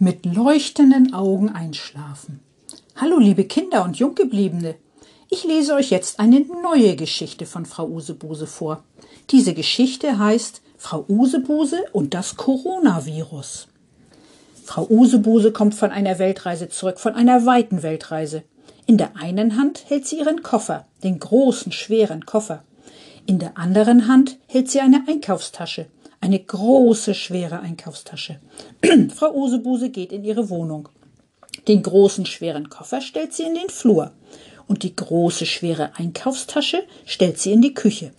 mit leuchtenden Augen einschlafen. Hallo liebe Kinder und Junggebliebene. Ich lese euch jetzt eine neue Geschichte von Frau Usebuse vor. Diese Geschichte heißt Frau Usebuse und das Coronavirus. Frau Usebuse kommt von einer Weltreise zurück, von einer weiten Weltreise. In der einen Hand hält sie ihren Koffer, den großen, schweren Koffer. In der anderen Hand hält sie eine Einkaufstasche, eine große, schwere Einkaufstasche. Frau Usebuse geht in ihre Wohnung. Den großen, schweren Koffer stellt sie in den Flur. Und die große, schwere Einkaufstasche stellt sie in die Küche.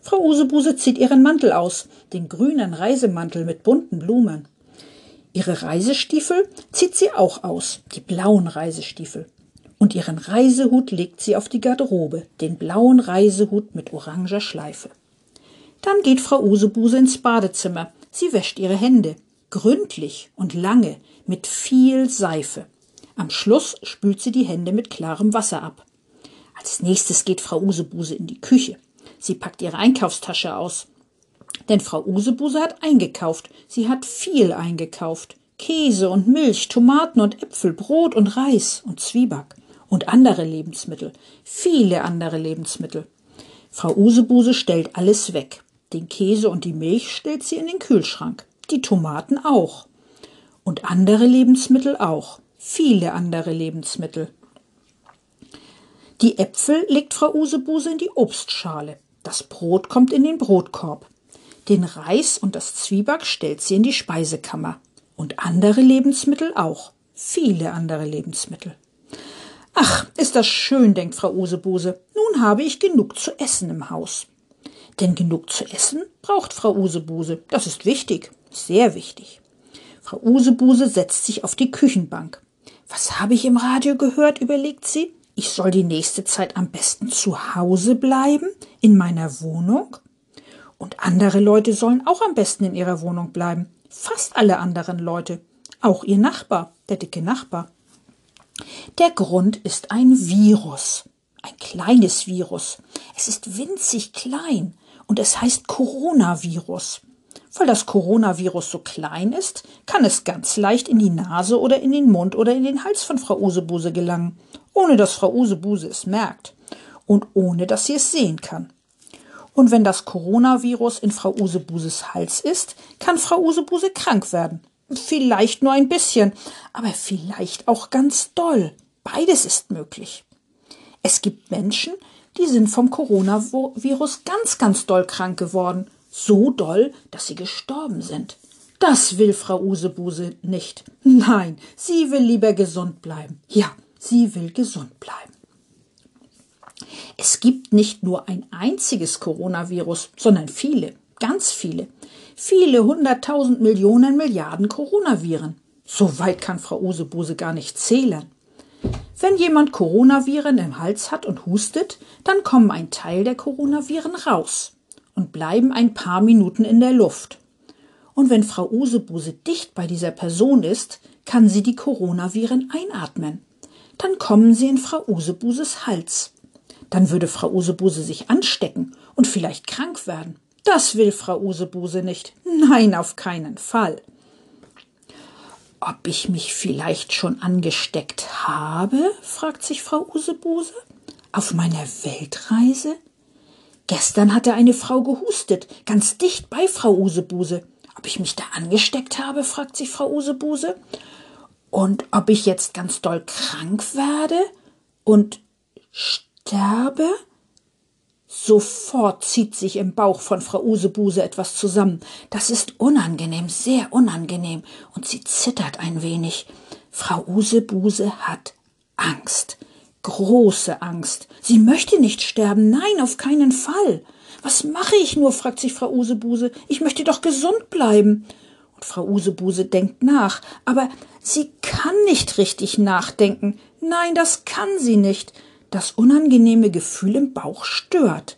Frau Usebuse zieht ihren Mantel aus, den grünen Reisemantel mit bunten Blumen. Ihre Reisestiefel zieht sie auch aus, die blauen Reisestiefel. Und ihren Reisehut legt sie auf die Garderobe, den blauen Reisehut mit oranger Schleife. Dann geht Frau Usebuse ins Badezimmer. Sie wäscht ihre Hände. Gründlich und lange, mit viel Seife. Am Schluss spült sie die Hände mit klarem Wasser ab. Als nächstes geht Frau Usebuse in die Küche. Sie packt ihre Einkaufstasche aus. Denn Frau Usebuse hat eingekauft. Sie hat viel eingekauft. Käse und Milch, Tomaten und Äpfel, Brot und Reis und Zwieback und andere Lebensmittel. Viele andere Lebensmittel. Frau Usebuse stellt alles weg. Den Käse und die Milch stellt sie in den Kühlschrank, die Tomaten auch. Und andere Lebensmittel auch, viele andere Lebensmittel. Die Äpfel legt Frau Usebuse in die Obstschale. Das Brot kommt in den Brotkorb. Den Reis und das Zwieback stellt sie in die Speisekammer. Und andere Lebensmittel auch. Viele andere Lebensmittel. Ach, ist das schön, denkt Frau Usebuse. Nun habe ich genug zu essen im Haus. Denn genug zu essen braucht Frau Usebuse. Das ist wichtig, sehr wichtig. Frau Usebuse setzt sich auf die Küchenbank. Was habe ich im Radio gehört, überlegt sie. Ich soll die nächste Zeit am besten zu Hause bleiben, in meiner Wohnung. Und andere Leute sollen auch am besten in ihrer Wohnung bleiben. Fast alle anderen Leute. Auch ihr Nachbar, der dicke Nachbar. Der Grund ist ein Virus. Ein kleines Virus. Es ist winzig klein und es heißt Coronavirus. Weil das Coronavirus so klein ist, kann es ganz leicht in die Nase oder in den Mund oder in den Hals von Frau Usebuse gelangen, ohne dass Frau Usebuse es merkt und ohne dass sie es sehen kann. Und wenn das Coronavirus in Frau Usebuses Hals ist, kann Frau Usebuse krank werden. Vielleicht nur ein bisschen, aber vielleicht auch ganz doll. Beides ist möglich. Es gibt Menschen, die sind vom Coronavirus ganz, ganz doll krank geworden. So doll, dass sie gestorben sind. Das will Frau Usebuse nicht. Nein, sie will lieber gesund bleiben. Ja, sie will gesund bleiben. Es gibt nicht nur ein einziges Coronavirus, sondern viele, ganz viele. Viele hunderttausend Millionen Milliarden Coronaviren. So weit kann Frau Usebuse gar nicht zählen. Wenn jemand Coronaviren im Hals hat und hustet, dann kommen ein Teil der Coronaviren raus und bleiben ein paar Minuten in der Luft. Und wenn Frau Usebuse dicht bei dieser Person ist, kann sie die Coronaviren einatmen. Dann kommen sie in Frau Usebuses Hals. Dann würde Frau Usebuse sich anstecken und vielleicht krank werden. Das will Frau Usebuse nicht. Nein, auf keinen Fall ob ich mich vielleicht schon angesteckt habe? fragt sich Frau Usebuse. Auf meiner Weltreise? Gestern hatte eine Frau gehustet, ganz dicht bei Frau Usebuse. Ob ich mich da angesteckt habe? fragt sich Frau Usebuse. Und ob ich jetzt ganz doll krank werde und sterbe? Sofort zieht sich im Bauch von Frau Usebuse etwas zusammen. Das ist unangenehm, sehr unangenehm, und sie zittert ein wenig. Frau Usebuse hat Angst, große Angst. Sie möchte nicht sterben, nein, auf keinen Fall. Was mache ich nur? fragt sich Frau Usebuse. Ich möchte doch gesund bleiben. Und Frau Usebuse denkt nach, aber sie kann nicht richtig nachdenken. Nein, das kann sie nicht. Das unangenehme Gefühl im Bauch stört.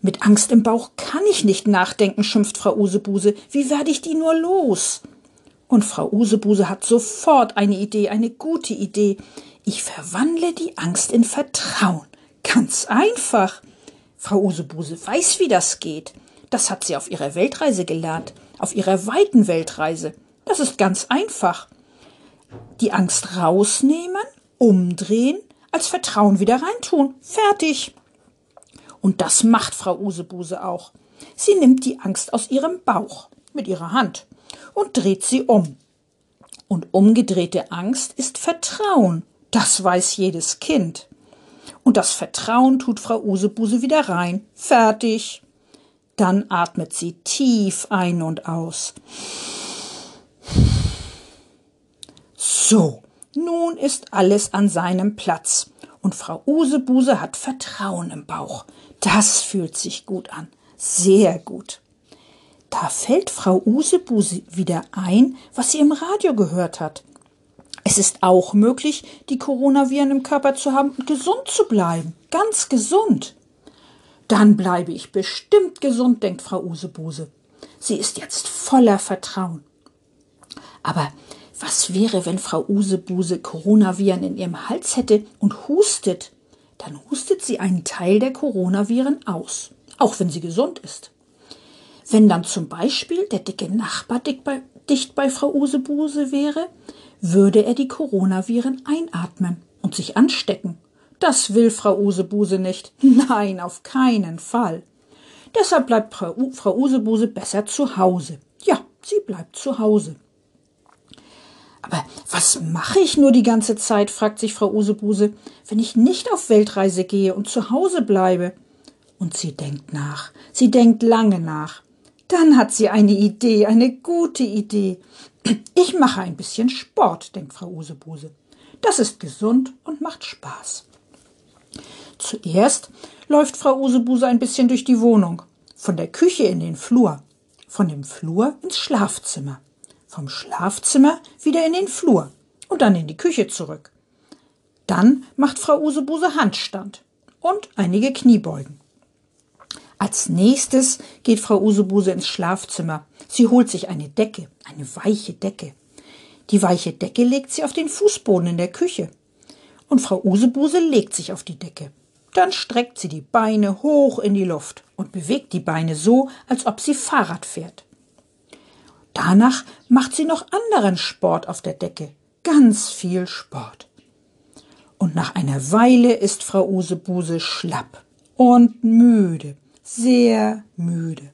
Mit Angst im Bauch kann ich nicht nachdenken, schimpft Frau Usebuse. Wie werde ich die nur los? Und Frau Usebuse hat sofort eine Idee, eine gute Idee. Ich verwandle die Angst in Vertrauen. Ganz einfach. Frau Usebuse weiß, wie das geht. Das hat sie auf ihrer Weltreise gelernt, auf ihrer weiten Weltreise. Das ist ganz einfach. Die Angst rausnehmen, umdrehen, als Vertrauen wieder reintun. Fertig. Und das macht Frau Usebuse auch. Sie nimmt die Angst aus ihrem Bauch mit ihrer Hand und dreht sie um. Und umgedrehte Angst ist Vertrauen. Das weiß jedes Kind. Und das Vertrauen tut Frau Usebuse wieder rein. Fertig. Dann atmet sie tief ein und aus. So, nun ist alles an seinem Platz. Und Frau Usebuse hat Vertrauen im Bauch. Das fühlt sich gut an. Sehr gut. Da fällt Frau Usebuse wieder ein, was sie im Radio gehört hat. Es ist auch möglich, die Coronaviren im Körper zu haben und gesund zu bleiben. Ganz gesund. Dann bleibe ich bestimmt gesund, denkt Frau Usebuse. Sie ist jetzt voller Vertrauen. Aber was wäre, wenn Frau Usebuse Coronaviren in ihrem Hals hätte und hustet? Dann hustet sie einen Teil der Coronaviren aus, auch wenn sie gesund ist. Wenn dann zum Beispiel der dicke Nachbar dicht bei, dicht bei Frau Usebuse wäre, würde er die Coronaviren einatmen und sich anstecken. Das will Frau Usebuse nicht. Nein, auf keinen Fall. Deshalb bleibt Frau Usebuse besser zu Hause. Ja, sie bleibt zu Hause. Aber was mache ich nur die ganze Zeit, fragt sich Frau Usebuse, wenn ich nicht auf Weltreise gehe und zu Hause bleibe? Und sie denkt nach, sie denkt lange nach. Dann hat sie eine Idee, eine gute Idee. Ich mache ein bisschen Sport, denkt Frau Usebuse. Das ist gesund und macht Spaß. Zuerst läuft Frau Usebuse ein bisschen durch die Wohnung, von der Küche in den Flur, von dem Flur ins Schlafzimmer vom Schlafzimmer wieder in den Flur und dann in die Küche zurück. Dann macht Frau Usebuse Handstand und einige Kniebeugen. Als nächstes geht Frau Usebuse ins Schlafzimmer. Sie holt sich eine Decke, eine weiche Decke. Die weiche Decke legt sie auf den Fußboden in der Küche. Und Frau Usebuse legt sich auf die Decke. Dann streckt sie die Beine hoch in die Luft und bewegt die Beine so, als ob sie Fahrrad fährt. Danach macht sie noch anderen Sport auf der Decke. Ganz viel Sport. Und nach einer Weile ist Frau Usebuse schlapp und müde, sehr müde.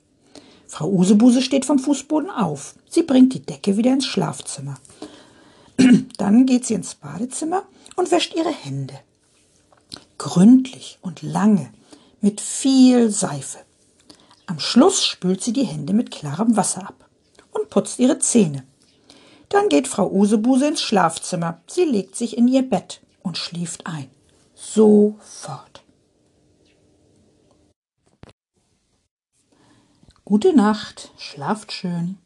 Frau Usebuse steht vom Fußboden auf. Sie bringt die Decke wieder ins Schlafzimmer. Dann geht sie ins Badezimmer und wäscht ihre Hände. Gründlich und lange, mit viel Seife. Am Schluss spült sie die Hände mit klarem Wasser ab und putzt ihre Zähne. Dann geht Frau Usebuse ins Schlafzimmer. Sie legt sich in ihr Bett und schläft ein. Sofort. Gute Nacht, schlaft schön.